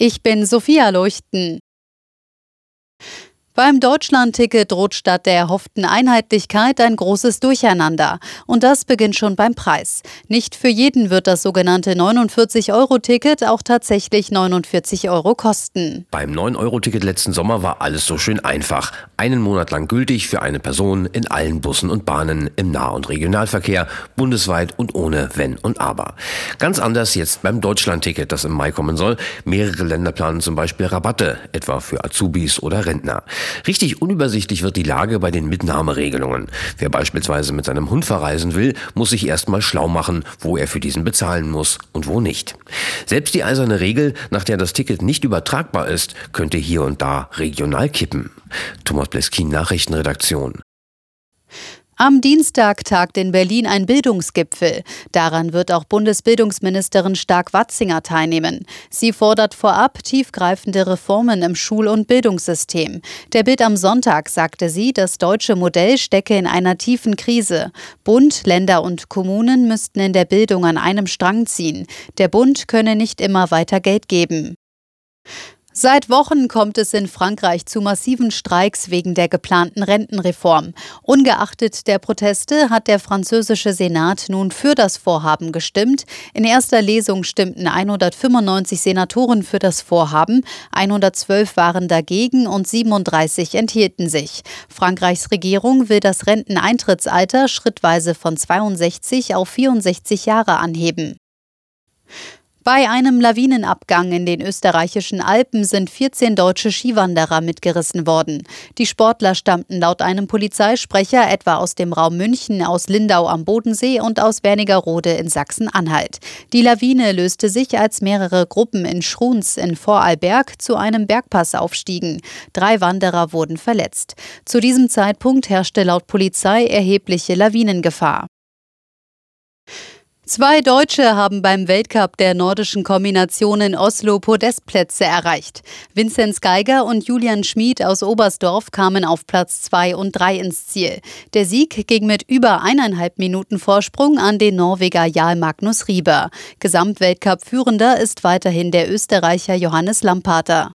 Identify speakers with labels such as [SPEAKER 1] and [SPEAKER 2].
[SPEAKER 1] Ich bin Sophia Leuchten. Beim Deutschlandticket droht statt der erhofften Einheitlichkeit ein großes Durcheinander. Und das beginnt schon beim Preis. Nicht für jeden wird das sogenannte 49-Euro-Ticket auch tatsächlich 49 Euro kosten.
[SPEAKER 2] Beim 9-Euro-Ticket letzten Sommer war alles so schön einfach. Einen Monat lang gültig für eine Person in allen Bussen und Bahnen im Nah- und Regionalverkehr, bundesweit und ohne Wenn und Aber. Ganz anders jetzt beim Deutschlandticket, das im Mai kommen soll. Mehrere Länder planen zum Beispiel Rabatte, etwa für Azubis oder Rentner. Richtig unübersichtlich wird die Lage bei den Mitnahmeregelungen. Wer beispielsweise mit seinem Hund verreisen will, muss sich erstmal schlau machen, wo er für diesen bezahlen muss und wo nicht. Selbst die eiserne Regel, nach der das Ticket nicht übertragbar ist, könnte hier und da regional kippen. Thomas Bleskin, Nachrichtenredaktion.
[SPEAKER 1] Am Dienstag tagt in Berlin ein Bildungsgipfel. Daran wird auch Bundesbildungsministerin Stark-Watzinger teilnehmen. Sie fordert vorab tiefgreifende Reformen im Schul- und Bildungssystem. Der Bild am Sonntag sagte sie, das deutsche Modell stecke in einer tiefen Krise. Bund, Länder und Kommunen müssten in der Bildung an einem Strang ziehen. Der Bund könne nicht immer weiter Geld geben. Seit Wochen kommt es in Frankreich zu massiven Streiks wegen der geplanten Rentenreform. Ungeachtet der Proteste hat der französische Senat nun für das Vorhaben gestimmt. In erster Lesung stimmten 195 Senatoren für das Vorhaben, 112 waren dagegen und 37 enthielten sich. Frankreichs Regierung will das Renteneintrittsalter schrittweise von 62 auf 64 Jahre anheben. Bei einem Lawinenabgang in den österreichischen Alpen sind 14 deutsche Skiwanderer mitgerissen worden. Die Sportler stammten laut einem Polizeisprecher etwa aus dem Raum München, aus Lindau am Bodensee und aus Wernigerode in Sachsen-Anhalt. Die Lawine löste sich, als mehrere Gruppen in Schruns in Vorarlberg zu einem Bergpass aufstiegen. Drei Wanderer wurden verletzt. Zu diesem Zeitpunkt herrschte laut Polizei erhebliche Lawinengefahr. Zwei Deutsche haben beim Weltcup der nordischen Kombination in Oslo Podestplätze erreicht. Vinzenz Geiger und Julian Schmid aus Oberstdorf kamen auf Platz 2 und 3 ins Ziel. Der Sieg ging mit über eineinhalb Minuten Vorsprung an den Norweger Jarl Magnus Rieber. Gesamtweltcup-Führender ist weiterhin der Österreicher Johannes Lampater.